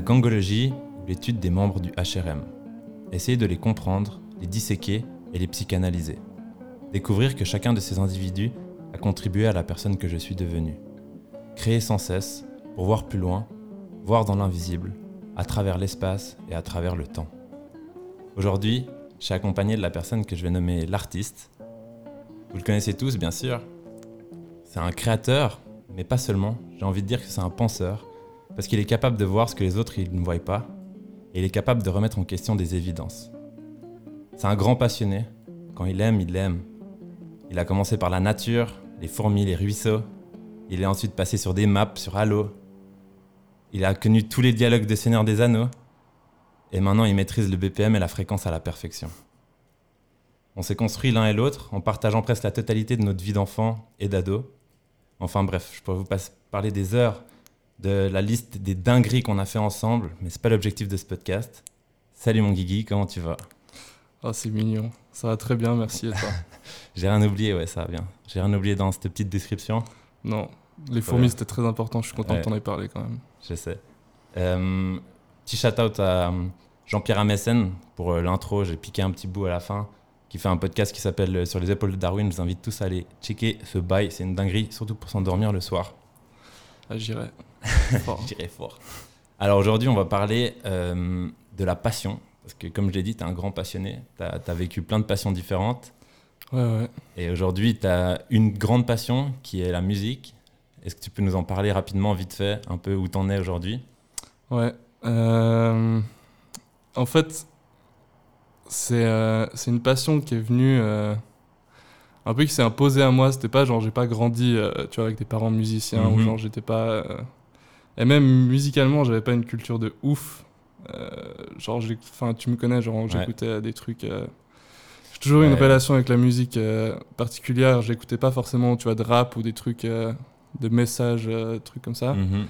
Gangologie, ou l'étude des membres du HRM. Essayer de les comprendre, les disséquer et les psychanalyser. Découvrir que chacun de ces individus a contribué à la personne que je suis devenue. Créer sans cesse pour voir plus loin, voir dans l'invisible, à travers l'espace et à travers le temps. Aujourd'hui, je suis accompagné de la personne que je vais nommer l'artiste. Vous le connaissez tous, bien sûr. C'est un créateur, mais pas seulement. J'ai envie de dire que c'est un penseur, parce qu'il est capable de voir ce que les autres ne voient pas, et il est capable de remettre en question des évidences. C'est un grand passionné. Quand il aime, il aime. Il a commencé par la nature, les fourmis, les ruisseaux. Il est ensuite passé sur des maps, sur Halo. Il a connu tous les dialogues de Seigneur des Anneaux. Et maintenant, il maîtrise le BPM et la fréquence à la perfection. On s'est construit l'un et l'autre en partageant presque la totalité de notre vie d'enfant et d'ado. Enfin bref, je pourrais vous parler des heures de la liste des dingueries qu'on a fait ensemble, mais c'est pas l'objectif de ce podcast. Salut mon Guigui, comment tu vas? Oh, c'est mignon. Ça va très bien, merci et toi? J'ai rien oublié, ouais, ça va bien. J'ai rien oublié dans cette petite description, Non, les Ouais. fourmis c'était très important, je suis content Ouais. que t'en aies parlé quand même. je sais. Euh, petit shout-out à euh, Jean-Pierre Amessen pour euh, l'intro, j'ai piqué un petit bout à la fin, qui fait un podcast qui s'appelle Sur les épaules de Darwin. Je vous invite tous à aller checker ce bail, c'est une dinguerie, surtout pour s'endormir le soir. Ah, j'irai. Fort. Je dirais fort. Alors aujourd'hui, on va parler euh, de la passion. Parce que comme je l'ai dit, tu es un grand passionné. Tu as, vécu plein de passions différentes. Ouais, ouais. Et aujourd'hui, tu as une grande passion qui est la musique. Est-ce que tu peux nous en parler rapidement, vite fait, un peu où t'en es aujourd'hui? Ouais. euh, En fait, c'est euh, c'est une passion qui est venue. Un peu qui s'est imposée à moi. C'était pas genre, j'ai pas grandi euh, tu vois, avec des parents musiciens ou Mhm. genre, j'étais pas. euh, Et même musicalement, j'avais pas une culture de ouf. Euh, genre, enfin, tu me connais, genre, j'écoutais des trucs. euh, J'ai toujours eu une relation avec la musique particulière. J'écoutais pas forcément, tu vois, de rap ou des trucs, de messages, trucs comme ça. Mhm.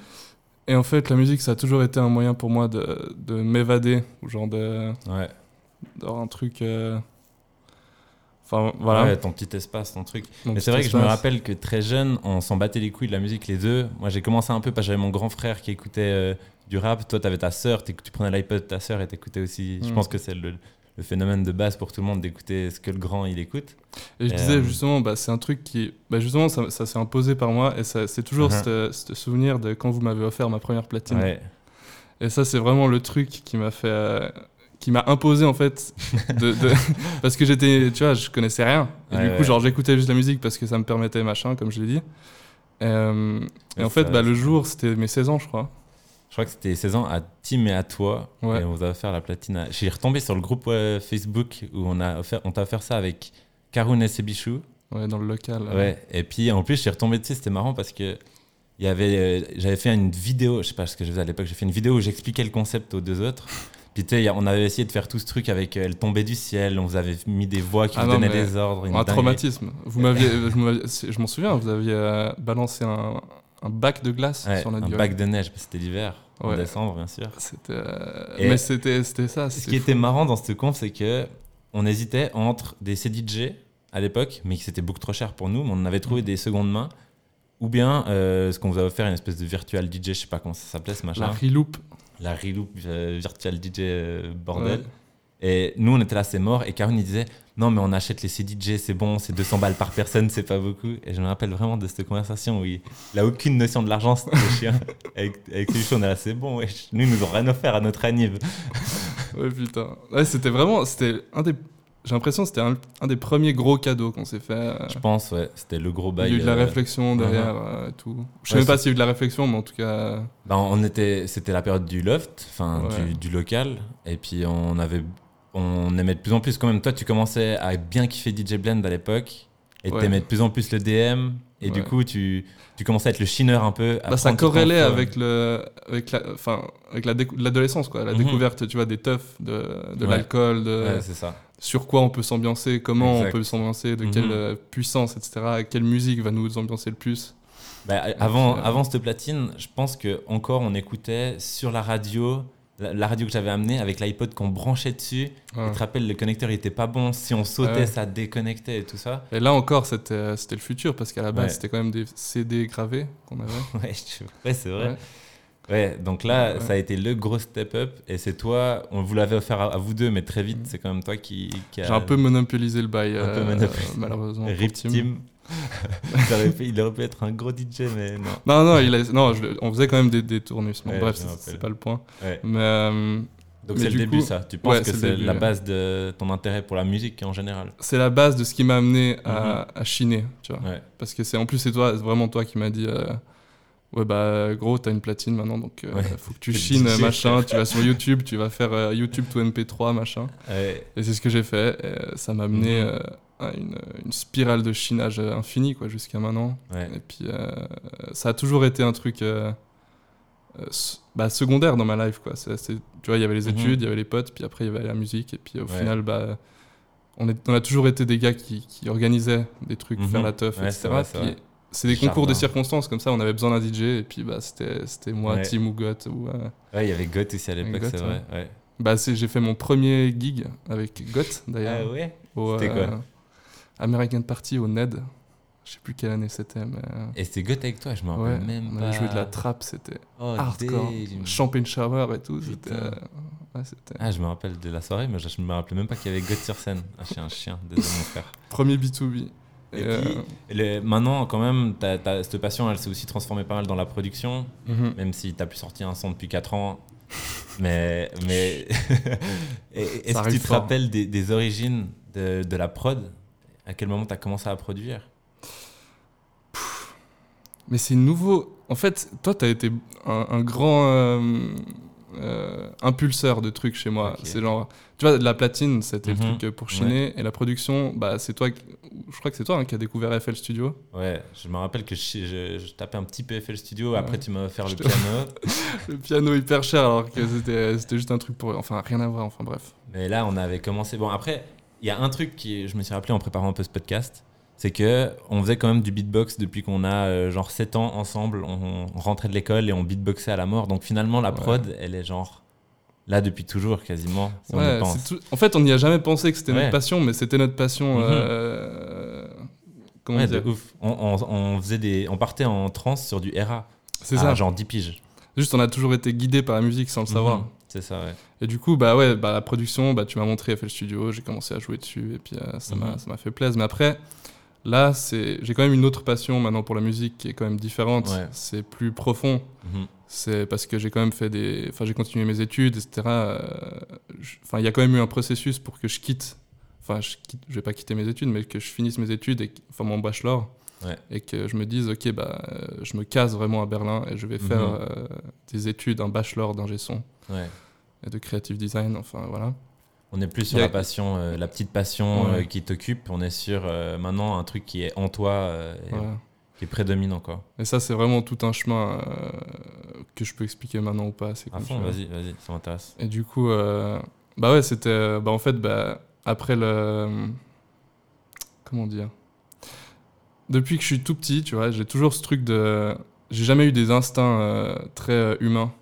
Et en fait, la musique, ça a toujours été un moyen pour moi de, de m'évader, ou genre de- Ouais. d'avoir un truc. Euh, Enfin, voilà. Ouais, ton petit espace, ton truc. mon Mais c'est vrai que je me rappelle que très jeune, on s'en battait les couilles de la musique les deux. Moi, j'ai commencé un peu parce que j'avais mon grand frère qui écoutait euh, du rap. Toi, t'avais ta sœur, tu prenais l'iPod de ta sœur et t'écoutais aussi. Je Mm. pense que c'est le, le phénomène de base pour tout le monde d'écouter ce que le grand il écoute. Et je Euh, disais justement, bah, c'est un truc qui. Bah, justement, ça, ça s'est imposé par moi, et c'est toujours Mhm. ce souvenir de quand vous m'avez offert ma première platine. Ouais. Et ça, c'est vraiment le truc qui m'a fait. euh, qui m'a imposé en fait de, de- parce que j'étais tu vois je connaissais rien et Ouais, du coup ouais. genre j'écoutais juste la musique parce que ça me permettait machin comme je l'ai dit Euh, et en fait bah, le jour c'était mes 16 ans je crois Je crois que c'était 16 ans à Tim et à toi. Ouais. Et on vous a offert la platine. à- Je suis retombé sur le groupe euh, Facebook où on a offert, on t'a offert ça avec Karun et Sebichou. ouais dans le local. Ouais. Et puis en plus, je suis retombé dessus. C'était marrant parce que il y avait, euh, j'avais fait une vidéo. Je sais pas ce que je faisais à l'époque. J'ai fait une vidéo où j'expliquais le concept aux deux autres. Puis tu sais, on avait essayé de faire tout ce truc avec euh, Elle tombait du ciel. On vous avait mis des voix qui Ah vous non, donnaient des ordres. un traumatisme vous m'aviez je m'en souviens vous aviez euh, balancé un, un bac de glace Ouais, sur notre un gueule bac de neige. parce que C'était l'hiver. En Ouais. décembre, bien sûr. euh, mais c'était ça Ce qui fou. était marrant dans ce conf, c'est que on hésitait entre des CDJ à l'époque, mais qui c'était beaucoup trop cher pour nous, mais on avait Mm. trouvé des secondes mains, ou bien euh, ce qu'on vous a offert, une espèce de virtual DJ, je sais pas comment ça s'appelait ce machin, la reloop la Reloop euh, virtual DJ euh, bordel. Ouais. Et nous, on était là, c'est mort. Et Karine, il disait Non, mais on achète les CDJ, c'est bon, c'est 200 balles par personne, c'est pas beaucoup. Et je me rappelle vraiment de cette conversation où il n'a aucune notion de l'argent, c'était chien. Avec, avec lui, on est là, c'est bon, wesh. Nous, ils nous ont rien offert à notre anniv. Ouais, putain. Ouais, c'était vraiment. C'était un des. J'ai l'impression que c'était un, un des premiers gros cadeaux qu'on s'est fait. euh, Je pense, ouais, c'était le gros Il bail. y a eu de la euh, réflexion derrière euh, tout. Je sais Ouais, même pas s'il y a eu de la réflexion, mais en tout cas. Ben, on était, c'était la période du loft, enfin Ouais. du, du local, et puis on avait, on aimait de plus en plus quand même. Toi, tu commençais à bien kiffer DJ Blend à l'époque, et t'aimais de plus en plus le DM, et du coup, tu, tu commençais à être le chineur un peu. à Bah, ça corrélait avec le, avec la, enfin, avec la l'adolescence quoi, la Mhm. découverte, tu vois, des teufs, de, de l'alcool, de Ouais, c'est ça. Sur quoi on peut s'ambiancer, comment Exact. on peut s'ambiancer, de Mhm. quelle euh, puissance, etc. Quelle musique va nous ambiancer le plus. Bah, avant, euh, avant cette platine, je pense que encore on écoutait sur la radio la, la radio que j'avais amenée avec l'iPod qu'on branchait dessus. Ouais. Tu te rappelles, le connecteur il était pas bon. Si on sautait, Ouais. ça déconnectait et tout ça. Et là encore, c'était euh, le futur parce qu'à la base, Ouais. c'était quand même des CD gravés qu'on avait. Ouais, c'est vrai. Ouais. Donc là, Ouais. ça a été le gros step up. Et c'est toi, on vous l'avait offert à, à vous deux, mais très vite, c'est quand même toi qui, qui a. J'ai un peu monopolisé le bail, Un peu euh, monopolisé. malheureusement. pour Rip Tim. Team. il, aurait pu, il aurait pu être un gros DJ, mais non. Non, non, il a- non je- on faisait quand même des, des tournus. Bon, Ouais, bref, c'est- pas le point. Ouais. Mais euh, Donc c'est le début, coup- ça. Tu penses Ouais, que c'est la base de ton intérêt pour la musique en général? C'est la base de ce qui m'a amené à, à chiner, tu vois. Parce que c'est en plus, c'est toi, c'est vraiment toi qui m'as dit euh, Ouais, bah, gros, t'as une platine maintenant, donc euh, Ouais. faut que tu chines, machin. Tu vas sur YouTube, tu vas faire euh, YouTube to MP3, machin. Ouais. Et c'est ce que j'ai fait. Et, euh, ça m'a amené Mhm. à une, une spirale de chinage infinie, quoi, jusqu'à maintenant. Et puis, ça a toujours été un truc bah, secondaire dans ma life, quoi. C'est- tu vois, il y avait les Mhm. études, il y avait les potes, puis après, il y avait la musique. Et puis, au final, bah, on, est, on a toujours été des gars qui, qui organisaient des trucs, Mhm. faire la teuf, etc. vrai, Puis. C'est des concours de circonstances, comme ça, on avait besoin d'un DJ, et puis bah, c'était c'était moi, Ouais. Tim ou Goth. Ou, euh, Ouais, il y avait Goth aussi à l'époque, c'est vrai. Ouais. bah, c'est- j'ai fait mon premier gig avec Goth, d'ailleurs. Ah ouais? C'était quoi? euh, American Party au NED. Je sais plus quelle année c'était, mais. euh, Et c'était Goth avec toi, je me rappelle Ouais, même on pas. avait joué de la trappe, c'était Oh, hardcore. Champagne shower et tout. C'était. ouais, Ah, je me rappelle de la soirée, mais je, me rappelais même pas qu'il y avait Goth sur scène. Ah, je suis un chien, désolé mon frère. Premier B2B. Et Et, puis, euh, le- maintenant, quand même, cette passion, elle s'est aussi transformée pas mal dans la production, mhm. même si t'as pu sortir un son depuis 4 ans. Mais, est-ce que tu te fort. rappelles des, des origines de, de la prod? À quel moment t'as commencé à produire? Mais c'est nouveau. En fait, toi, tu as été un, un grand euh, euh, impulseur de trucs chez moi. C'est genre, tu vois, la platine, c'était Mhm. le truc euh, pour chiner. Et la production, bah, c'est toi, je crois que c'est toi hein, qui a découvert FL Studio. Ouais, je me rappelle que je, je- je tapais un petit peu FL Studio, Ouais. après tu m'as offert le te- piano. Le piano hyper cher, alors que c'était c'était juste un truc pour. Enfin, rien à voir, enfin bref. Mais là, on avait commencé. Bon, après, il y a un truc qui, je me suis rappelé en préparant un peu ce podcast, c'est que on faisait quand même du beatbox depuis qu'on a euh, genre 7 ans ensemble. On, on rentrait de l'école et on beatboxait à la mort. Donc finalement, la Ouais. prod, elle est genre là depuis toujours quasiment. Si on y Ouais, pense. c'est tout- En fait, on n'y a jamais pensé que c'était Ouais. notre passion, mais c'était notre passion. Mhm. euh, Comment dire de ouf. On, on- on faisait des, on partait en transe sur du RA. C'est ça. Genre 10 piges. Juste, on a toujours été guidé par la musique sans le savoir. Mhm. C'est ça, ouais. Et du coup, bah ouais, bah la production, bah tu m'as montré FL Studio, j'ai commencé à jouer dessus et puis euh, ça m'a Mhm. ça m'a fait plaisir. Mais après, là, c'est j'ai quand même une autre passion maintenant pour la musique qui est quand même différente. Ouais. C'est plus profond. Mhm. C'est parce que j'ai quand même fait des, enfin j'ai continué mes études, etc. Euh, Enfin, il y a quand même eu un processus pour que je quitte. Enfin, je quitte, je vais pas quitter mes études, mais que je finisse mes études et enfin mon bachelor. Ouais. Et que je me dise, ok, bah, euh, je me case vraiment à Berlin et je vais faire Mhm. euh, des études, un bachelor d'ingé son Ouais. et de creative design, enfin voilà. On est plus sur la passion, euh, la petite passion Ouais. euh, qui t'occupe. On est sur euh, maintenant un truc qui est en toi et qui est prédominant quoi. Et ça, c'est vraiment tout un chemin que je peux expliquer maintenant ou pas. À fond, vas-y, vas-y, ça m'intéresse. Et du coup, bah ouais, c'était. Bah en fait, bah, après le. Comment dire Depuis que je suis tout petit, tu vois, j'ai toujours ce truc de. J'ai jamais eu des instincts très humains.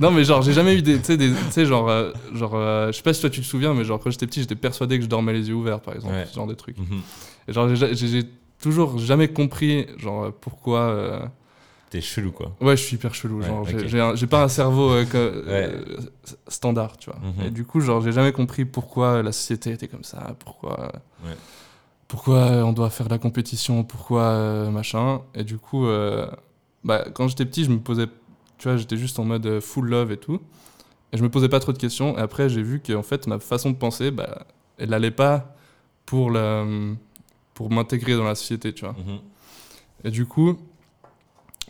Non, mais genre, j'ai jamais eu des. Tu sais, genre. euh, genre euh, je sais pas si toi tu te souviens, mais genre, quand j'étais petit, j'étais persuadé que je dormais les yeux ouverts, par exemple. Ouais. Ce genre de trucs. Mhm. Et genre, j'ai- j'ai j'ai toujours jamais compris, genre, euh, pourquoi. euh, T'es chelou quoi. Ouais, je suis hyper chelou. Ouais, genre, j'ai- ok. j'ai un- j'ai pas un cerveau euh, que- euh, standard, tu vois. Mhm. Et du coup, genre, j'ai jamais compris pourquoi la société était comme ça, pourquoi, Ouais. pourquoi on doit faire de la compétition, pourquoi euh, machin. Et du coup, euh, bah, quand j'étais petit, je me posais, tu vois, j'étais juste en mode euh, full love et tout. Et je me posais pas trop de questions. Et après, j'ai vu qu'en fait, ma façon de penser, bah, elle allait pas pour la, pour m'intégrer dans la société, tu vois. Mhm. Et du coup,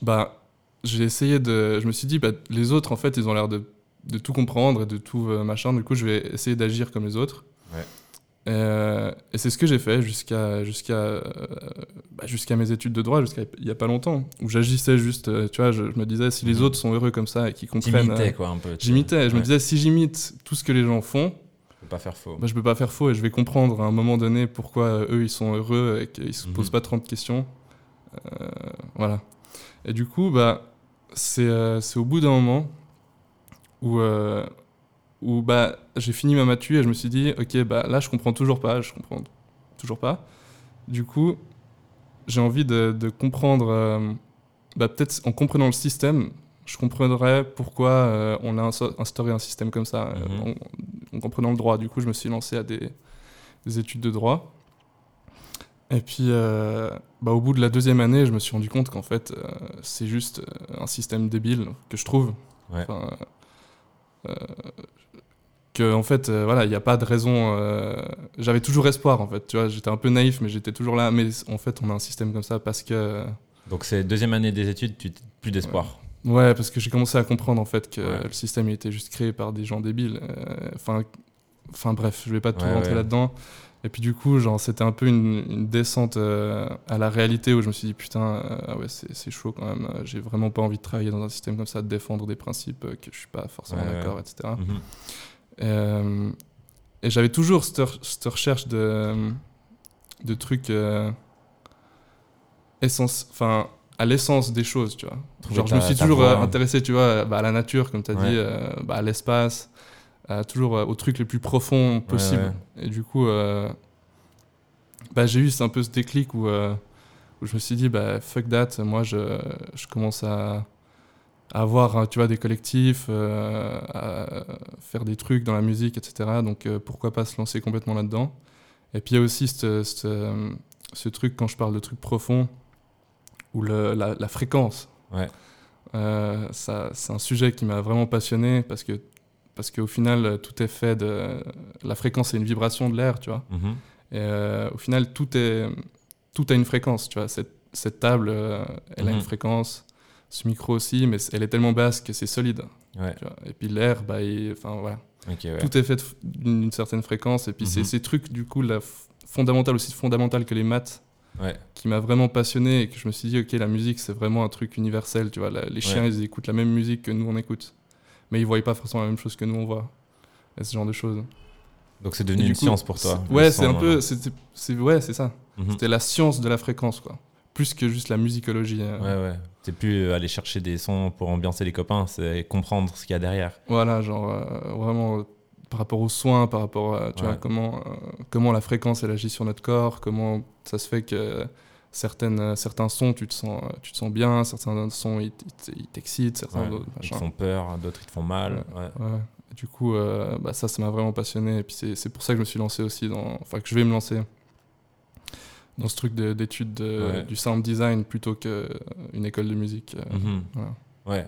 bah, j'ai essayé de. Je me suis dit, bah, les autres, en fait, ils ont l'air de, de tout comprendre et de tout euh, machin. Du coup, je vais essayer d'agir comme les autres. Ouais. Euh, et c'est ce que j'ai fait jusqu'à jusqu'à euh, bah, jusqu'à mes études de droit, jusqu'à il y a pas longtemps, où j'agissais juste. euh, tu vois, je, je me disais, si les Mhm. autres sont heureux comme ça et qu'ils comprennent. T'imitais euh, quoi un peu. J'imitais. Je me disais, si j'imite tout ce que les gens font, Faut pas faire faux. bah, je peux pas faire faux et je vais comprendre à un moment donné pourquoi eux ils sont heureux et qu'ils se Mhm. posent pas 30 questions. Voilà. Et du coup, bah, c'est au bout d'un moment où, où bah, j'ai fini ma matu et je me suis dit, ok, bah, là, je comprends toujours pas, je comprends toujours pas. Du coup, j'ai envie de, de comprendre, euh, bah, peut-être en comprenant le système, je comprendrais pourquoi euh, on a instauré un système comme ça, Mhm. en, en comprenant le droit. Du coup, je me suis lancé à des, des études de droit. Et puis, euh, bah, au bout de la deuxième année, je me suis rendu compte qu'en fait, euh, c'est juste euh, un système débile que je trouve. Ouais. Enfin, euh, que en fait, euh, voilà, il n'y a pas de raison. euh, J'avais toujours espoir, en fait. Tu vois, j'étais un peu naïf, mais j'étais toujours là. Mais en fait, on a un système comme ça parce que. Donc, c'est deuxième année des études, tu plus d'espoir. Ouais, parce que j'ai commencé à comprendre en fait que Ouais. le système il était juste créé par des gens débiles. Euh, Enfin, enfin bref, je vais pas tout Ouais, rentrer ouais. là-dedans. Et puis du coup, genre, c'était un peu une, une descente à la réalité où je me suis dit putain, ah ouais, c'est chaud quand même. J'ai vraiment pas envie de travailler dans un système comme ça, de défendre des principes que je suis pas forcément d'accord, etc. Euh, et j'avais toujours cette, re- cette recherche de, de trucs euh, essence, enfin, à l'essence des choses, tu vois. Genre, je me suis toujours euh, intéressé, tu vois, bah, à la nature, comme tu as Ouais. dit, euh, bah, à l'espace, toujours euh, aux trucs les plus profonds possibles. Et du coup, euh, bah, j'ai eu un peu ce déclic où, euh, où je me suis dit, bah, fuck that, moi, je, je commence à avoir, hein, tu vois, des collectifs, euh, à faire des trucs dans la musique, etc. Donc, euh, pourquoi pas se lancer complètement là-dedans Et puis, il y a aussi euh, ce truc, quand je parle de trucs profonds, où le, la, la fréquence. Ouais. Euh, ça, c'est un sujet qui m'a vraiment passionné parce que parce qu'au final, tout est fait de. La fréquence, c'est une vibration de l'air, tu vois. Mhm. Et euh, au final, tout, est, tout a une fréquence, tu vois. Cette, cette table, elle a une fréquence. Ce micro aussi, mais elle est tellement basse que c'est solide. Ouais. Et puis l'air, bah, il- enfin voilà. ouais. Tout est fait d'une certaine fréquence. Et puis c'est Mhm. ces trucs, du coup, la fondamentale, aussi fondamentale que les maths, Ouais. qui m'a vraiment passionné et que je me suis dit, ok, la musique, c'est vraiment un truc universel, tu vois. la- les chiens, ils écoutent la même musique que nous, on écoute. Mais ils voient pas forcément la même chose que nous, on voit. Et ce genre de choses. Donc, c'est devenu une coup, science pour toi. Ouais, c'est un peu. c'était- c'est Ouais, c'est ça. mhm. C'était la science de la fréquence, quoi. Plus que juste la musicologie. euh. Ouais, ouais. C'est plus euh, aller chercher des sons pour ambiancer les copains, c'est comprendre ce qu'il y a derrière. Voilà, genre euh, vraiment par rapport aux soins, par rapport à tu Ouais. vois, comment, euh, comment la fréquence elle agit sur notre corps, comment ça se fait que certaines, certains sons tu te sens, tu te sens bien, certains sons ils t'excitent, certains Ouais. d'autres Ils te font peur, d'autres ils te font mal. Ouais. Du coup, euh, bah, ça, ça m'a vraiment passionné. Et puis c'est c'est pour ça que je me suis lancé aussi dans. Enfin, que je vais me lancer dans ce truc de- d'études Ouais. du sound design plutôt qu'une école de musique. euh, Mhm. voilà, Ouais.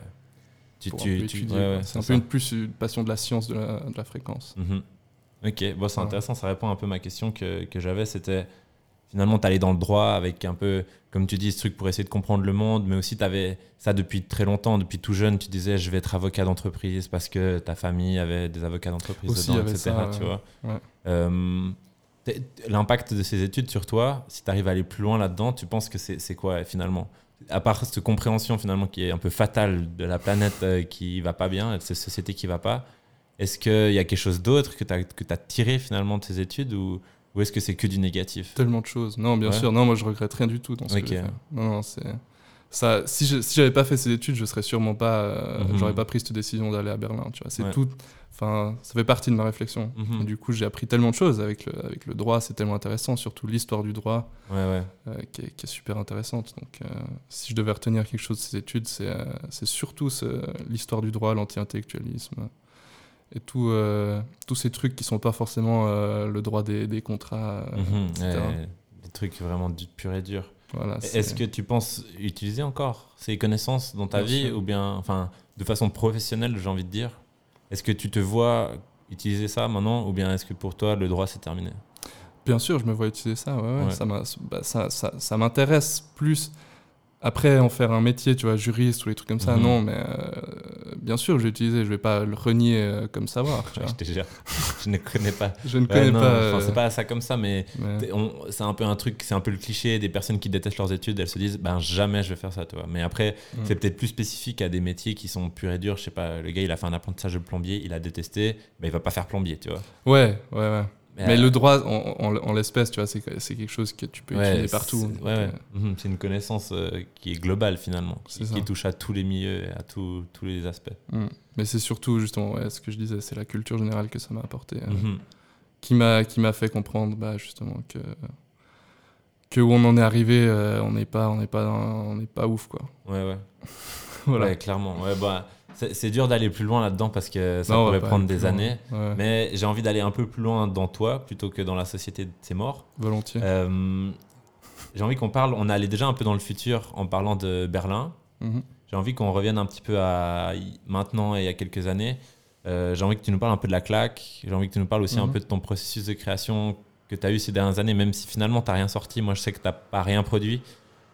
Tu, tu, ouais, c'est un ça. peu une, plus une passion de la science de la, de la fréquence. Mhm. Ok, bon, c'est intéressant, ça répond un peu à ma question que, que j'avais. C'était finalement, tu allais dans le droit avec un peu, comme tu dis, ce truc pour essayer de comprendre le monde, mais aussi tu avais ça depuis très longtemps, depuis tout jeune. Tu disais, je vais être avocat d'entreprise parce que ta famille avait des avocats d'entreprise Aussi, dedans, etc. ça, tu ouais. vois. Ouais. Euh, L'impact de ces études sur toi, si tu arrives à aller plus loin là-dedans, tu penses que c'est quoi finalement? À part cette compréhension finalement qui est un peu fatale de la planète euh, qui va pas bien, de cette société qui va pas, est-ce qu'il y a quelque chose d'autre que tu as, as tiré finalement de ces études ou, ou est-ce que c'est que du négatif? Tellement de choses. Non, bien Ouais. sûr. Non, moi, je regrette rien du tout dans ce Ok. que j'ai fait. Non, non, c'est. Ça, si je si j'avais pas fait ces études, je serais sûrement pas, euh, Mhm. j'aurais pas pris cette décision d'aller à Berlin. Tu vois, c'est Ouais. tout. Enfin, ça fait partie de ma réflexion. Mhm. Du coup, j'ai appris tellement de choses avec le, avec le droit. C'est tellement intéressant, surtout l'histoire du droit, Ouais, ouais. euh, qui, est, qui est super intéressante. Donc, euh, si je devais retenir quelque chose de ces études, c'est euh, surtout ce- l'histoire du droit, l'anti-intellectualisme et tout, tous ces trucs qui sont pas forcément le droit des, des contrats, etc. Ouais, des trucs vraiment du pur et dur. Voilà, Est-ce que tu penses utiliser encore ces connaissances dans ta Bien vie sûr. ou bien, enfin, de façon professionnelle, j'ai envie de dire? Est-ce que tu te vois utiliser ça maintenant ou bien est-ce que pour toi le droit c'est terminé? Bien sûr, je me vois utiliser ça. Ouais, ouais, Ouais. Ça, m'a- bah, ça, ça, ça m'intéresse plus. Après, en faire un métier, tu vois, juriste ou les trucs comme ça, Mhm. non, mais euh, bien sûr, je vais utiliser. Je vais pas le renier euh, comme savoir. Tu vois. Je te jure, je ne connais pas. Je ne Ouais, connais non, pas. euh, c'est pas ça comme ça, mais c'est un peu un truc, c'est un peu le cliché des personnes qui détestent leurs études, elles se disent ben jamais je vais faire ça, tu vois. Mais après, Mm. c'est peut-être plus spécifique à des métiers qui sont purs et durs. Je sais pas, le gars il a fait un apprentissage de plombier, il a détesté, ben il va pas faire plombier, tu vois. Ouais, ouais, ouais. Mais, euh, le droit, en, en- en l'espèce, tu vois, c'est c'est quelque chose que tu peux ouais, utiliser partout. c'est- Donc, ouais, ouais. euh, Mhm, C'est une connaissance euh, qui est globale finalement, qui, C'est ça. qui touche à tous les milieux et à tous tous les aspects. mm. Mais c'est surtout, justement, ouais, ce que je disais, c'est la culture générale que ça m'a apporté. euh, Mhm. qui m'a qui m'a fait comprendre bah, justement que que où on en est arrivé euh, on n'est pas on n'est pas dans- on n'est pas ouf quoi Ouais, ouais. voilà Ouais, clairement. Ouais, bah, c'est dur d'aller plus loin là-dedans parce que ça Non, pourrait prendre des années. Ouais, Mais j'ai envie d'aller un peu plus loin dans toi plutôt que dans la société de tes morts. volontiers Euh, j'ai envie qu'on parle, on allé déjà un peu dans le futur en parlant de Berlin. Mhm. J'ai envie qu'on revienne un petit peu à maintenant et il y a quelques années. Euh, j'ai envie que tu nous parles un peu de la claque. J'ai envie que tu nous parles aussi un Mhm. peu de ton processus de création que tu as eu ces dernières années, même si finalement tu n'as rien sorti. Moi, je sais que tu n'as pas rien produit.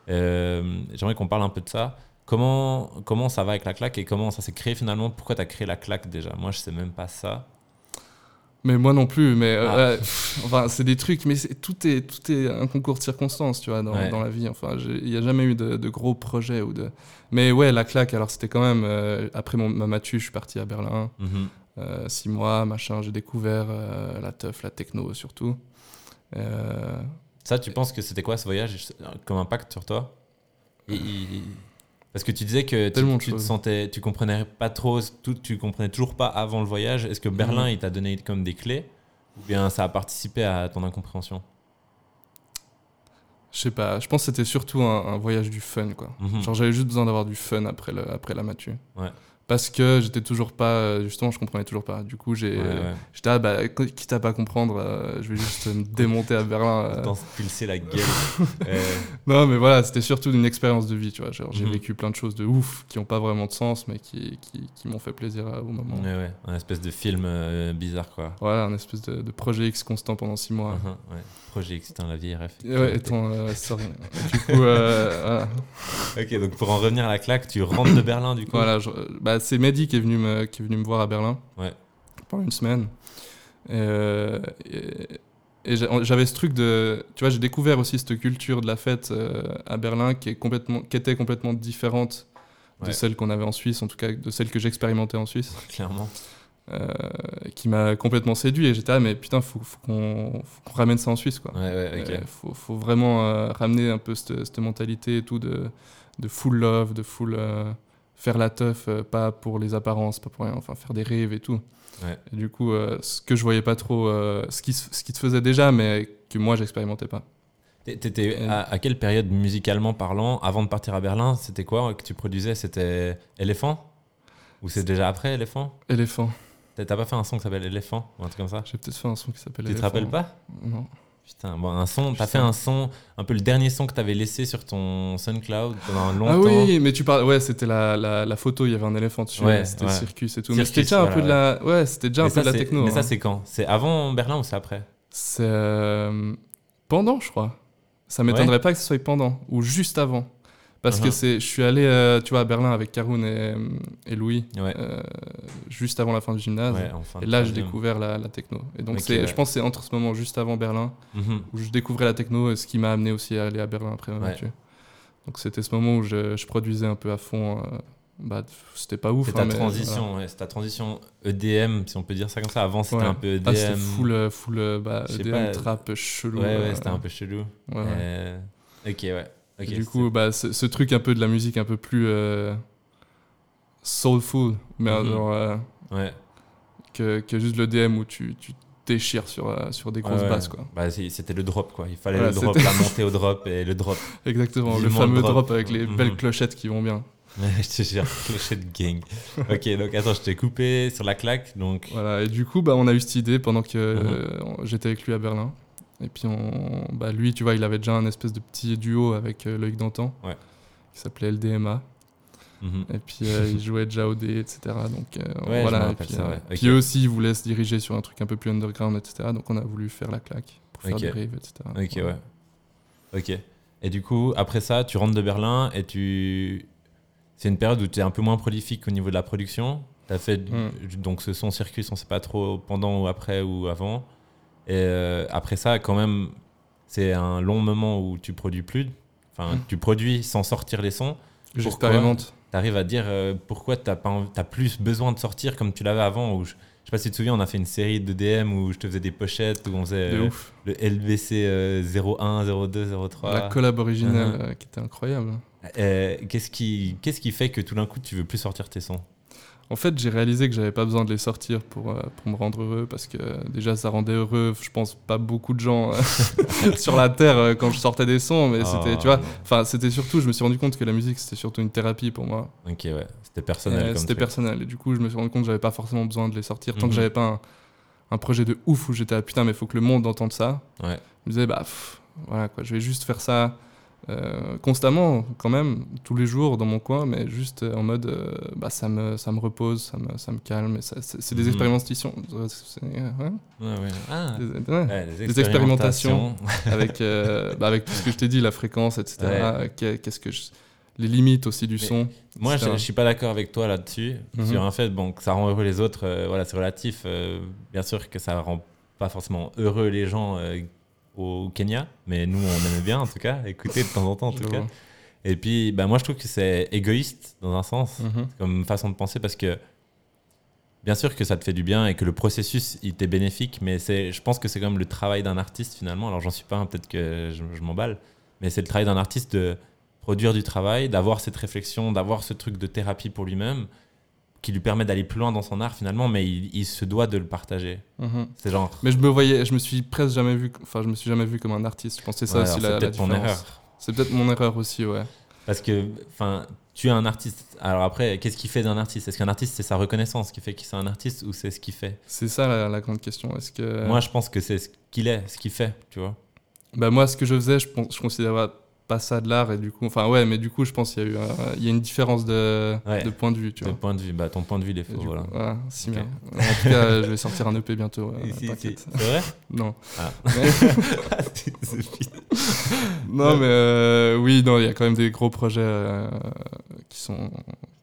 Euh, J'aimerais qu'on parle un peu de ça. Comment, comment ça va avec la claque et comment ça s'est créé finalement? Pourquoi tu as créé la claque déjà? Moi, je sais même pas ça. mais moi non plus mais euh, Ah. ouais, pff, enfin c'est des trucs mais c'est- tout est tout est un concours de circonstances tu vois dans, Ouais. dans la vie enfin il n'y a jamais eu de, de gros projets ou de mais ouais la claque alors c'était quand même euh, après mon, ma matu je suis parti à Berlin Mhm. euh, six mois machin j'ai découvert euh, la teuf la techno surtout Euh, Ça, tu penses que c'était quoi ce voyage comme impact sur toi? Et- et- Parce que tu disais que tu, tu te sentais, tu comprenais pas trop, tout, tu comprenais toujours pas avant le voyage. Est-ce que Berlin, Mhm. il t'a donné comme des clés ou bien ça a participé à ton incompréhension? Je sais pas, je pense que c'était surtout un, un voyage du fun, quoi. Mhm. Genre, j'avais juste besoin d'avoir du fun après, le, après la matu. Ouais. Parce que j'étais toujours pas, euh, justement, je comprenais toujours pas. Du coup, j'ai, Ouais, ouais. j'étais, ah, bah, qu- quitte à pas comprendre, euh, je vais juste me démonter à Berlin. euh. Pulser la gueule. Euh, Non, mais voilà, c'était surtout une expérience de vie, tu vois. J'ai Mhm. vécu plein de choses de ouf qui ont pas vraiment de sens, mais qui, qui, qui m'ont fait plaisir euh, au moment. ouais, ouais, un espèce de film euh, bizarre quoi. Voilà, un espèce de, de projet X constant pendant six mois. Ouais. Projet excitant, la vieille. Et Ouais, et ton, euh, sorry. du coup, euh, voilà. Ok, donc pour en revenir à la claque, tu rentres de Berlin du coup Voilà, je- bah, c'est Mehdi qui est, venu me, qui est venu me voir à Berlin Ouais. pendant une semaine. Et, euh, et- et j'ai- j'avais ce truc de. Tu vois, j'ai découvert aussi cette culture de la fête euh, à Berlin qui, est complètement, qui était complètement différente de Ouais. celle qu'on avait en Suisse, en tout cas de celle que j'expérimentais en Suisse, Clairement. Euh, qui m'a complètement séduit. Et j'étais, ah, mais putain, faut, faut qu'on ramène ça en Suisse, quoi. Ouais. Euh, faut, faut vraiment euh, ramener un peu cette, mentalité et tout de, de full love, de full faire la teuf, pas pour les apparences, pas pour rien, enfin faire des rêves et tout. Ouais. Et du coup, euh, ce que je voyais pas trop, euh, ce, qui, ce qui te faisait déjà, mais que moi j'expérimentais pas. T'é- T'étais Euh. à, à quelle période musicalement parlant, avant de partir à Berlin, c'était quoi que tu produisais? C'était Éléphant Ou c'est déjà après Éléphant Éléphant. T'as pas fait un son qui s'appelle Éléphant ou un truc comme ça? J'ai peut-être fait un son qui s'appelle Tu te Éléphant. rappelles pas? Non. Putain, bon, un son, t'as fait un son, un peu le dernier son que t'avais laissé sur ton SoundCloud pendant longtemps. Ah oui, mais tu parles. Ouais, c'était la, la, la photo, il y avait un éléphant dessus. Ouais, c'était ouais. Circus et tout. mais Circus, c'était déjà un peu de la. Ouais, c'était déjà mais un peu de la techno. Mais ça, hein. c'est quand? C'est avant Berlin ou c'est après? C'est euh, pendant, je crois. Ça m'étonnerait pas que ce soit pendant ou juste avant. Parce que c'est, je suis allé, euh, tu vois, à Berlin avec Caroun et, et Louis, Ouais. euh, juste avant la fin du gymnase. Ouais, en fin et là, j'ai découvert la, la techno. Et donc, ouais. je pense que c'est entre ce moment juste avant Berlin Mhm. où je découvrais la techno, et ce qui m'a amené aussi à aller à Berlin après ma Ouais. matu. Donc, c'était ce moment où je, je produisais un peu à fond. euh, bah, c'était pas ouf. C'est hein, ta mais transition, ouais, c'est ta transition EDM, si on peut dire ça comme ça. Avant, c'était Ouais. un peu EDM. Ah, c'était full, euh, full euh, bah, EDM, pas, trap, chelou. Ouais, ouais, euh, c'était un peu chelou. ouais. Euh, Ok, ouais. Du coup, bah, ce, ce truc un peu de la musique un peu plus euh, soulful, mais Mhm. genre, euh, ouais. que, que juste le DM où tu, tu déchires sur, euh, sur des grosses Ouais, basses. Quoi. Bah, c'était le drop, quoi. Il fallait Voilà, le drop, la montée au drop et le drop. Exactement, le fameux drop. drop. avec les Mhm. belles clochettes qui vont bien. Je te jure, clochette gang. Ok, donc attends, je t'ai coupé sur la claque, donc. Voilà, et du coup, bah, on a eu cette idée pendant que Mhm. euh, j'étais avec lui à Berlin. Et puis, on, bah, lui, tu vois, il avait déjà un espèce de petit duo avec euh, Loïc Dantan, Ouais. qui s'appelait LDMA. Mhm. Et puis, euh, il jouait déjà au dé, etc. Donc, euh, voilà. Et puis, ça, euh, ouais. Ok. puis eux aussi, ils voulaient se diriger sur un truc un peu plus underground, etc. Donc, on a voulu faire la claque pour faire des raves, etc. Ok, ouais. Ok. Et du coup, après ça, tu rentres de Berlin et tu. C'est une période où tu es un peu moins prolifique au niveau de la production. Tu as fait Mm. donc ce son circuit, on sait pas trop pendant ou après ou avant. Et euh, après ça, quand même, c'est un long moment où tu produis plus. Enfin, Mm. tu produis sans sortir les sons. J'expérimente. t'arrives à dire euh, pourquoi t'as pas t'as plus besoin de sortir comme tu l'avais avant. Ou je, je sais pas si tu te souviens, on a fait une série de DM où je te faisais des pochettes, où on faisait euh, le LBC euh, 01, 02, 03. La collab originale Mhm. euh, qui était incroyable. Qu'est-ce qui, qu'est-ce qui fait que tout d'un coup tu veux plus sortir tes sons? En fait, j'ai réalisé que j'avais pas besoin de les sortir pour, euh, pour me rendre heureux parce que euh, déjà ça rendait heureux, je pense, pas beaucoup de gens euh, sur la terre euh, quand je sortais des sons, mais c'était, tu vois, enfin, c'était surtout, je me suis rendu compte que la musique c'était surtout une thérapie pour moi. Ok, ouais, c'était personnel. C'était personnel et du coup, je me suis rendu compte que j'avais pas forcément besoin de les sortir tant Mhm. que j'avais pas un, un projet de ouf où j'étais ah, putain, mais faut que le monde entende ça. Ouais. Je me disais, bah pff, voilà quoi, je vais juste faire ça. Euh, constamment quand même tous les jours dans mon coin mais juste euh, en mode euh, bah ça me ça me repose ça me, ça me calme c'est des expérimentations des- expérimentations. avec bah, avec tout ce que je t'ai dit la fréquence etc Ouais. qu'est-ce que je- les limites aussi du Mais- son Moi, je, je suis pas d'accord avec toi là-dessus. Mhm. Sur un fait, bon, que ça rend heureux les autres, euh, voilà, c'est relatif. euh, bien sûr que ça rend pas forcément heureux les gens euh, au Kenya, mais nous, on aimait bien en tout cas, écouter de temps en temps en Je tout cas. vois. Et puis, bah, moi, je trouve que c'est égoïste dans un sens, Mhm. comme façon de penser, parce que bien sûr que ça te fait du bien et que le processus, il t'est bénéfique, mais c'est, je pense que c'est comme le travail d'un artiste finalement. Alors, j'en suis pas, un, peut-être que je, je m'emballe, mais c'est le travail d'un artiste de produire du travail, d'avoir cette réflexion, d'avoir ce truc de thérapie pour lui-même qui lui permet d'aller plus loin dans son art finalement, mais il, il se doit de le partager. Mhm. C'est genre. mais je me voyais je me suis presque jamais vu enfin je me suis jamais vu comme un artiste je c'est ça Ouais, aussi la, c'est la différence. erreur. c'est peut-être mon erreur aussi ouais Parce que, enfin, tu es un artiste. Alors après, qu'est-ce qui fait d'un artiste? Est-ce qu'un artiste, c'est sa reconnaissance qui fait qu'il c'est un artiste ou c'est ce qu'il fait? C'est ça la, la grande question est-ce que Moi, je pense que c'est ce qu'il est, ce qu'il fait, tu vois. Bah moi, ce que je faisais, je, pense, je considérais pas ça de l'art et du coup, enfin ouais, mais du coup, je pense qu'il y a eu, il y a une différence de, Ouais. de point de vue, tu Ton vois. point de vue, bah, ton point de vue, il est faux, voilà. coup, si bien. En tout cas, je vais sortir un EP bientôt. ouais, Si, si, t'inquiète. C'est vrai? Non. Ah. Mais- non, mais euh, oui, non, il y a quand même des gros projets euh, qui sont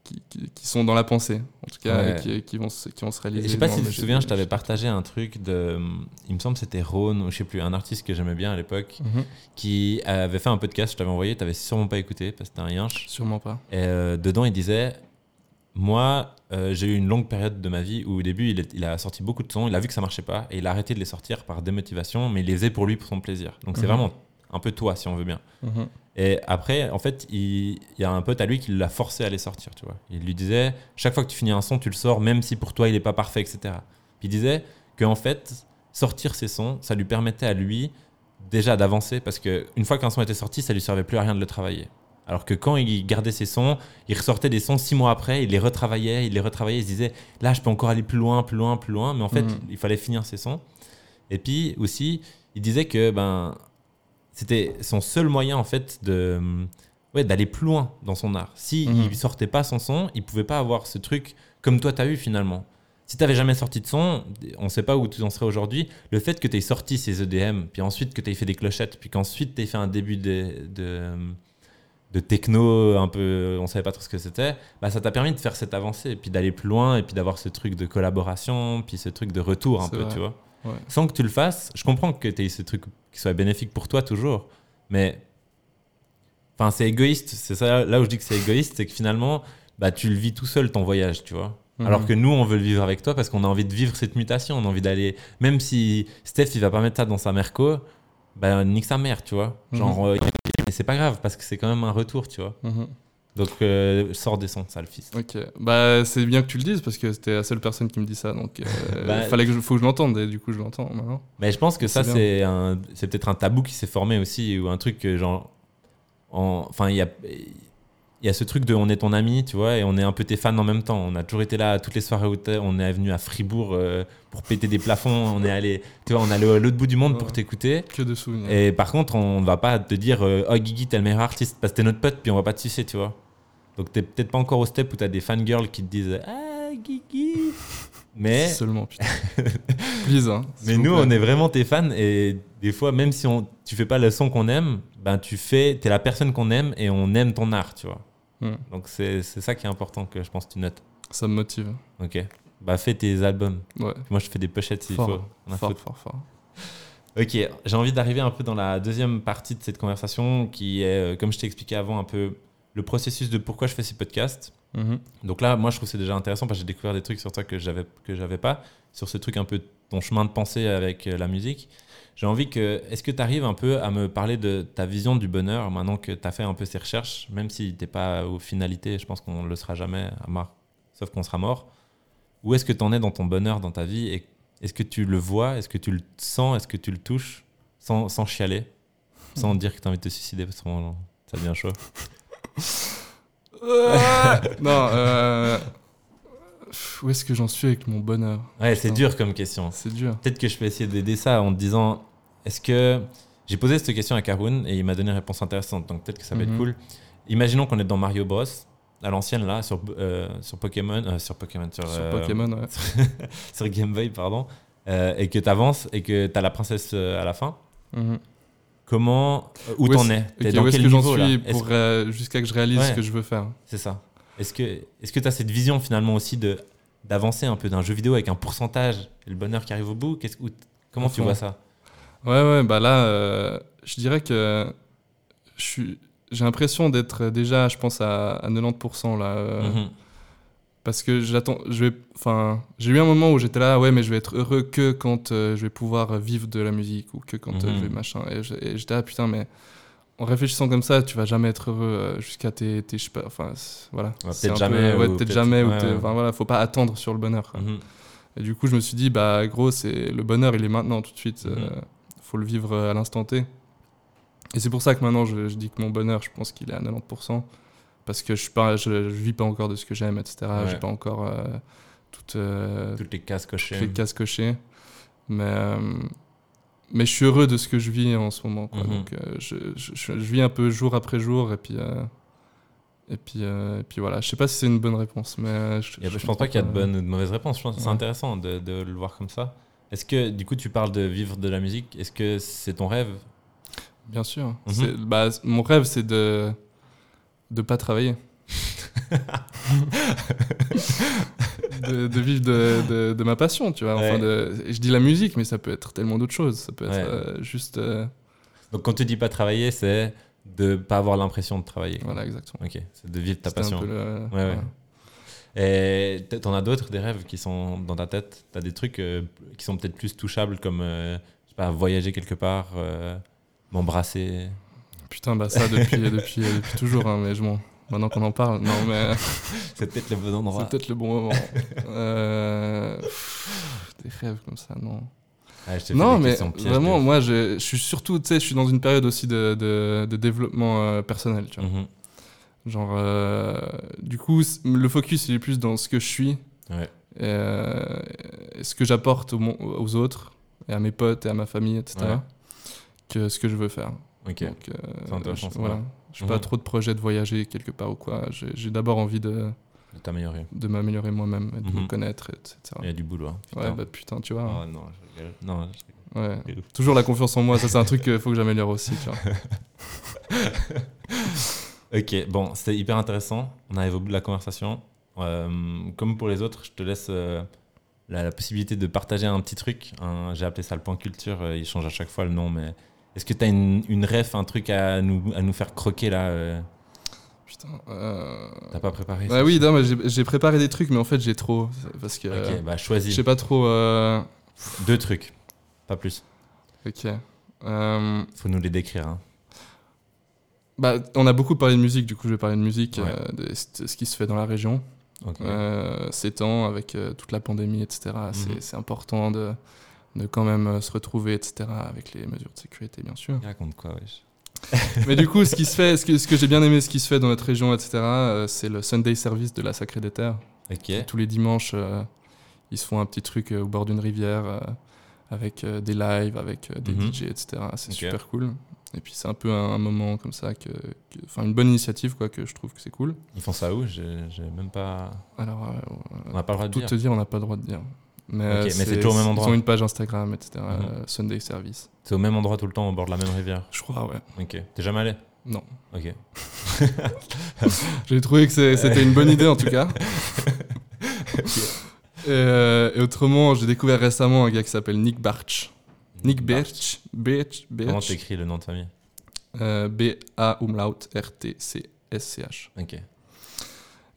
qui, qui- qui sont dans la pensée, en tout cas, Ouais. qui, qui vont se, qui vont se réaliser. Je sais pas si tu te souviens, je t'avais partagé un truc de. Il me semble que c'était Rhône, ou je sais plus, un artiste que j'aimais bien à l'époque, Mhm. qui avait fait un podcast, je t'avais envoyé, t'avais sûrement pas écouté parce que t'es un yinche. Sûrement pas. Et euh, dedans, il disait Moi, euh, j'ai eu une longue période de ma vie où au début, il, est- il a sorti beaucoup de sons, il a vu que ça marchait pas, et il a arrêté de les sortir par démotivation, mais il les faisait pour lui, pour son plaisir. Donc c'est Mhm. vraiment un peu toi, si on veut bien. Mhm. Et après, en fait, il, il y a un pote à lui qui l'a forcé à les sortir, tu vois. Il lui disait Chaque fois que tu finis un son, tu le sors, même si pour toi, il n'est pas parfait, etc. Puis il disait qu'en fait, sortir ses sons, ça lui permettait à lui déjà d'avancer, parce qu'une fois qu'un son était sorti, ça lui servait plus à rien de le travailler. Alors que quand il gardait ses sons, il ressortait des sons six mois après, il les retravaillait, il les retravaillait, il se disait là je peux encore aller plus loin, plus loin, plus loin, mais en fait Mhm. il fallait finir ses sons. Et puis aussi, il disait que ben c'était son seul moyen en fait de ouais, d'aller plus loin dans son art. Si Mhm. il sortait pas son son, il pouvait pas avoir ce truc comme toi tu as eu finalement. Si tu n'avais jamais sorti de son, on sait pas où tu en serais aujourd'hui. Le fait que tu aies sorti ces EDM, puis ensuite que tu aies fait des clochettes, puis qu'ensuite tu aies fait un début de, de, de techno, un peu, on savait pas trop ce que c'était, bah, ça t'a permis de faire cette avancée, puis d'aller plus loin, et puis d'avoir ce truc de collaboration, puis ce truc de retour un peu, vrai. tu vois. Ouais. Sans que tu le fasses, je comprends que tu aies ce truc qui soit bénéfique pour toi toujours, mais enfin, c'est égoïste. C'est ça là où je dis que c'est égoïste, c'est que finalement, bah, tu le vis tout seul ton voyage, tu vois. Mhm. Alors que nous, on veut le vivre avec toi parce qu'on a envie de vivre cette mutation, on a envie d'aller. Même si Steph, il va pas mettre ça dans sa merco, bah, nique sa mère, tu vois. Genre, euh, mais c'est pas grave parce que c'est quand même un retour, tu vois. Mhm. Donc, euh, sors des sons, ça le fils. Ok, bah c'est bien que tu le dises parce que c'était la seule personne qui me dit ça, donc euh, Bah, fallait que je, faut que je l'entende et du coup je l'entends maintenant. Mais je pense que ça, C'est c'est un, c'est peut-être un tabou qui s'est formé aussi, ou un truc que genre, en- enfin, il y a, il y a ce truc de, on est ton ami, tu vois, et on est un peu tes fans en même temps. On a toujours été là toutes les soirées où on est venu à Fribourg euh, pour péter des plafonds, on est allé, tu vois, on est allé à l'autre bout du monde pour t'écouter. Que de souvenirs. Et par contre, on va pas te dire, euh, oh Guigui, t'es le meilleur artiste, parce que t'es notre pote, puis on va pas te sucer, tu vois. Donc t'es peut-être pas encore au step où t'as des fangirls qui te disent, ah Guigui. Mais Seulement, putain. Please, hein. mais nous, on est vraiment tes fans et des fois, même si on, tu fais pas le son qu'on aime, ben tu fais, t'es la personne qu'on aime et on aime ton art, tu vois. Hmm. Donc c'est ça qui est important que je pense que tu notes. Ça me motive. Ok. Bah fais tes albums. Ouais. Moi, je fais des pochettes s'il faut. On a Fort, fort, fort. Ok, j'ai envie d'arriver un peu dans la deuxième partie de cette conversation qui est, euh, comme je t'ai expliqué avant, un peu le processus de pourquoi je fais ces podcasts. Mhm. Donc là, moi, je trouve que c'est déjà intéressant parce que j'ai découvert des trucs sur toi que j'avais que j'avais pas, sur ce truc un peu ton chemin de pensée avec euh, la musique. J'ai envie que, est-ce que tu arrives un peu à me parler de ta vision du bonheur maintenant que tu as fait un peu ces recherches, même si t'es pas aux finalités, je pense qu'on ne le sera jamais, à mort, sauf qu'on sera mort. Où est-ce que tu en es dans ton bonheur, dans ta vie et Est-ce que tu le vois Est-ce que tu le sens Est-ce que tu le touches sans, sans chialer Sans dire que tu as envie de te suicider parce que ça devient chaud? Non, euh, où est-ce que j'en suis avec mon bonheur Ouais, c'est dur comme question. C'est dur. Peut-être que je peux essayer d'aider ça en te disant est-ce que. J'ai posé cette question à Karun et il m'a donné une réponse intéressante, donc peut-être que ça va être Mhm. cool. Imaginons qu'on est dans Mario Bros, à l'ancienne là, sur, euh, sur Pokémon, euh, sur Pokémon, sur, Sur euh, Pokémon, ouais. sur Game Boy, pardon, euh, et que tu avances et que tu as la princesse euh, à la fin. Mhm. Comment. euh, Où Où t'en es? T'es Ok, dans où est-ce quel que j'en suis pour, euh, jusqu'à que je réalise Ouais. ce que je veux faire? C'est ça. Est-ce que est-ce que tu as cette vision finalement aussi de d'avancer un peu d'un jeu vidéo avec un pourcentage et le bonheur qui arrive au bout? Où- Comment tu vois ça? Ouais, ouais, bah là, euh, je dirais que je suis- j'ai l'impression d'être déjà, je pense, à, à 90% là. euh, Mhm. Parce que j'attends, je vais, enfin, j'ai eu un moment où j'étais là, ouais, mais je vais être heureux que quand euh, je vais pouvoir vivre de la musique ou que quand euh, Mhm. je vais machin. Et j'étais là, putain, mais en réfléchissant comme ça, tu vas jamais être heureux euh, jusqu'à tes, tes, je sais pas, enfin, voilà. Ouais, peut-être un peu- jamais, ouais, ou peut-être jamais, ou ouais, voilà, faut pas attendre sur le bonheur. Mhm. Et du coup, je me suis dit, bah, gros, c'est le bonheur, il est maintenant, tout de suite. Mhm. euh, faut le vivre à l'instant T. Et c'est pour ça que maintenant, je, je dis que mon bonheur, je pense qu'il est à 90%. Parce que je je vis pas encore de ce que j'aime, etc. Ouais. J'ai pas encore euh, toutes, euh, Toutes les cases cochées. toutes les cases cochées. Mais, euh, mais je suis heureux de ce que je vis en ce moment. Quoi. Mhm. Donc, euh, je, je, vis un peu jour après jour. Et puis, euh, et puis, et puis voilà. Je sais pas si c'est une bonne réponse. Mais je, je pense pas qu'il y a de bonnes ou de mauvaises réponses. Je pense c'est intéressant de, de le voir comme ça. Est-ce que, du coup, tu parles de vivre de la musique Est-ce que c'est ton rêve? Bien sûr. Mhm. Bah, mon rêve, c'est de de pas travailler. de, de vivre de, de, de ma passion, tu vois. Enfin, Ouais. je dis la musique, mais ça peut être tellement d'autres choses. Ça peut être Ouais. euh, juste. euh, Donc, quand tu dis pas travailler, c'est de pas avoir l'impression de travailler. voilà, exactement. Ok, c'est de vivre ta C'était un passion. peu le- ouais. voilà. Et t'en as d'autres, des rêves qui sont dans ta tête? T'as des trucs euh, qui sont peut-être plus touchables, comme, je sais pas, voyager quelque part, m'embrasser? Putain, bah ça depuis, depuis, depuis toujours, hein, mais je m'en- Maintenant qu'on en parle, non, mais C'est peut-être le bon endroit. c'est peut-être le bon moment. Euh, pff, Des rêves comme ça, non. Ah, je Non, mais vraiment, moi, je, je suis surtout, tu sais, je suis dans une période aussi de, de, de développement euh, personnel, tu vois. Mhm. Genre, euh, du coup, le focus, il est plus dans ce que je suis, Ouais. et, euh, et ce que j'apporte au aux autres, et à mes potes, et à ma famille, etc., Ouais. que ce que je veux faire. Ok. Donc, euh, C'est intéressant, je- voilà. Je n'ai pas Mhm. trop de projets de voyager quelque part ou quoi. J'ai j'ai d'abord envie de, De t'améliorer. de m'améliorer moi-même, et de Mhm. me connaître, etc. Il y a du boulot. hein. Ouais, bah putain, tu vois. Oh, non, je rigole. Non, je rigole. Ouais. Toujours la confiance en moi, ça c'est un truc qu'il faut que j'améliore aussi, tu vois. Ok, bon, c'était hyper intéressant. On arrive au bout de la conversation. Euh, comme pour les autres, je te laisse euh, la, la possibilité de partager un petit truc. J'ai appelé ça le point culture. euh, il change à chaque fois le nom, mais est-ce que tu as une, une ref, un truc à nous, à nous faire croquer là euh, Putain. euh, T'as pas préparé ça oui, non, mais j'ai préparé des trucs, mais en fait j'ai trop. Parce que. Ok, bah je choisis. sais pas trop. euh, Deux trucs, pas plus. Ok. Euh, Faut nous les décrire. hein. bah, on a beaucoup parlé de musique, du coup je vais parler de musique, Ouais. euh, de ce qui se fait dans la région. Ok. Euh, ces temps, avec euh, toute la pandémie, etc. Mhm. C'est important de, de quand même euh, se retrouver, etc. Avec les mesures de sécurité, bien sûr. Il raconte quoi, wesh? Mais du coup, ce qui se fait, ce que, ce que j'ai bien aimé, ce qui se fait dans notre région, etc., euh, c'est le Sunday Service de la Sacrée des Terres. Tous les dimanches, euh, ils se font un petit truc euh, au bord d'une rivière avec des lives, avec des Mhm. DJ, etc. C'est super cool. Et puis c'est un peu un, un moment comme ça, que, enfin une bonne initiative, quoi, que je trouve que c'est cool. Ils font ça où? J'ai même pas. Alors, On n'a pas le droit de tout dire. te dire, on n'a pas le droit de dire. Mais, euh, mais c'est toujours au même endroit. Ils ont une page Instagram, etc. Mhm. euh, Sunday Service. C'est au même endroit tout le temps, au bord de la même rivière. Je crois, ouais. Ok. T'es jamais allé? Non. Ok. J'ai trouvé que c'était une bonne idée en tout cas. Et, euh, et autrement, j'ai découvert récemment un gars qui s'appelle Nick Barch. Nick Birch. Birch. Comment Birch. t'écris le nom de famille? Euh, B-A umlaut R-T-C. S-C-H. Ok.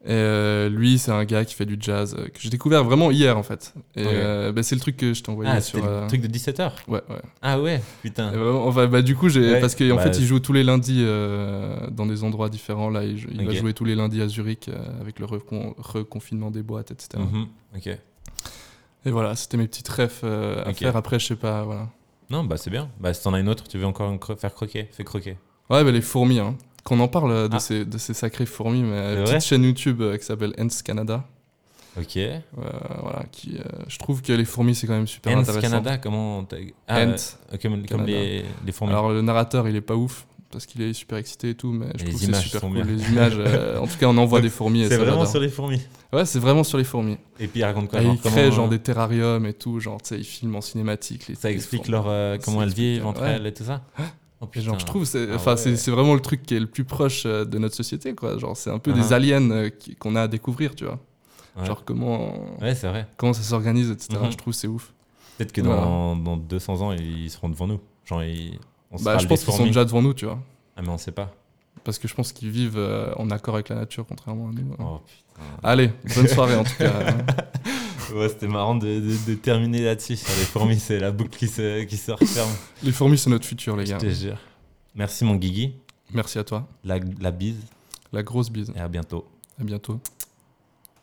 Et euh, lui, c'est un gars qui fait du jazz euh, que j'ai découvert vraiment hier en fait. Et euh, bah, c'est le truc que je t'ai envoyé Ah, sur. c'était euh, le truc de 17h Ouais, ouais. Ah ouais, putain. Enfin, bah, du coup, j'ai Ouais, parce qu'en bah, fait, il joue tous les lundis euh, dans des endroits différents. Là, il, va jouer tous les lundis à Zurich euh, avec le recon- reconfinement des boîtes, etc. Mhm, Ok. Et voilà, c'était mes petites refs euh, à faire. Après, je sais pas, voilà. Non, bah c'est bien. Bah si t'en as une autre, tu veux encore une cro- faire croquer? Fais croquer. Ouais, bah, les fourmis, hein. Qu'on en parle de, Ah. ces, de ces sacrées fourmis, mais une petite chaîne YouTube euh, qui s'appelle Ants Canada. Ok. Euh, voilà, qui, euh, je trouve que les fourmis, c'est quand même super intéressant. Canada, comment Ah, euh, comme, les, les fourmis. Alors, le narrateur, il est pas ouf parce qu'il est super excité et tout, mais je Les trouve que c'est super cool. bien. Les images, en tout cas, on envoie des fourmis. c'est vraiment sur les fourmis. Ouais, c'est vraiment sur les fourmis. Et puis il raconte quoi genre, il crée genre des terrariums et tout, genre tu sais, il filme en cinématique. Les, Ça explique leur, comment elles vivent entre elles et tout ça Oh, genre, je trouve, c'est, Ah ouais. c'est vraiment le truc qui est le plus proche euh, de notre société, quoi. Genre, c'est un peu Ah. des aliens euh, qu'on a à découvrir, tu vois. Ouais. Genre, comment, Ouais, c'est vrai. comment ça s'organise, etc. Mhm. Je trouve c'est ouf. Peut-être que Voilà. dans, dans 200 ans, ils seront devant nous. Genre, ils- on Bah, je pense qu'ils sont déjà devant nous, tu vois. Ah, mais on sait pas. Parce que je pense qu'ils vivent euh, en accord avec la nature, contrairement à nous. Oh putain. Allez, bonne soirée en tout cas. Ouais, c'était marrant de, de- de terminer là-dessus sur les fourmis. C'est la boucle qui se, qui se referme. Les fourmis, c'est notre futur, les Je gars. te jure. Merci, mon Guigui. Merci à toi. La, la bise La grosse bise. et à bientôt. À bientôt.